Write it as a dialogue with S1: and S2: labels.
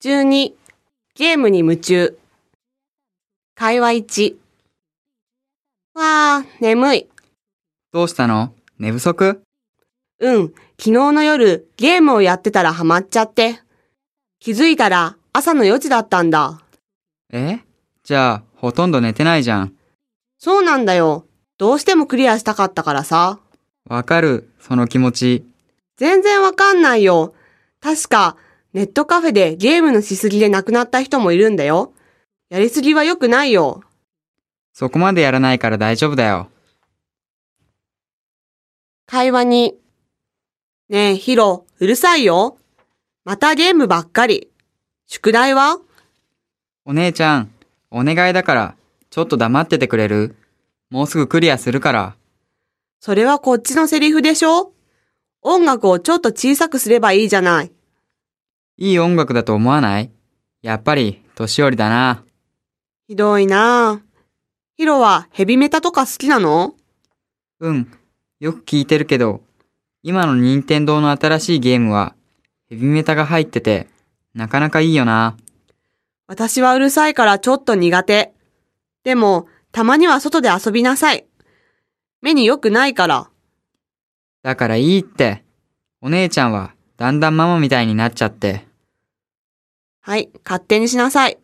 S1: 12、ゲームに夢中。会話1。わー、眠い。
S2: どうしたの？寝不足？
S1: うん、昨日の夜ゲームをやってたらハマっちゃって。気づいたら朝の4時だったんだ。
S2: え？じゃあ、ほとんど寝てないじゃん。
S1: そうなんだよ。どうしてもクリアしたかったからさ。
S2: わかる、その気持ち。
S1: 全然わかんないよ。確か、ネットカフェでゲームのしすぎで亡くなった人もいるんだよ。やりすぎは良くないよ。
S2: そこまでやらないから大丈夫だよ。
S1: 会話に。ねえ、ヒロ、うるさいよ。またゲームばっかり。宿題は？
S2: お姉ちゃん、お願いだから、ちょっと黙っててくれる？もうすぐクリアするから。
S1: それはこっちのセリフでしょ？音楽をちょっと小さくすればいいじゃない。
S2: いい音楽だと思わない？やっぱり、年寄りだな。
S1: ひどいなぁ。ヒロはヘビメタとか好きなの？
S2: うん、よく聞いてるけど、今の任天堂の新しいゲームは、ヘビメタが入ってて、なかなかいいよな。
S1: 私はうるさいからちょっと苦手。でも、たまには外で遊びなさい。目に良くないから。
S2: だからいいって。お姉ちゃんは、だんだんママみたいになっちゃって。
S1: はい、勝手にしなさい。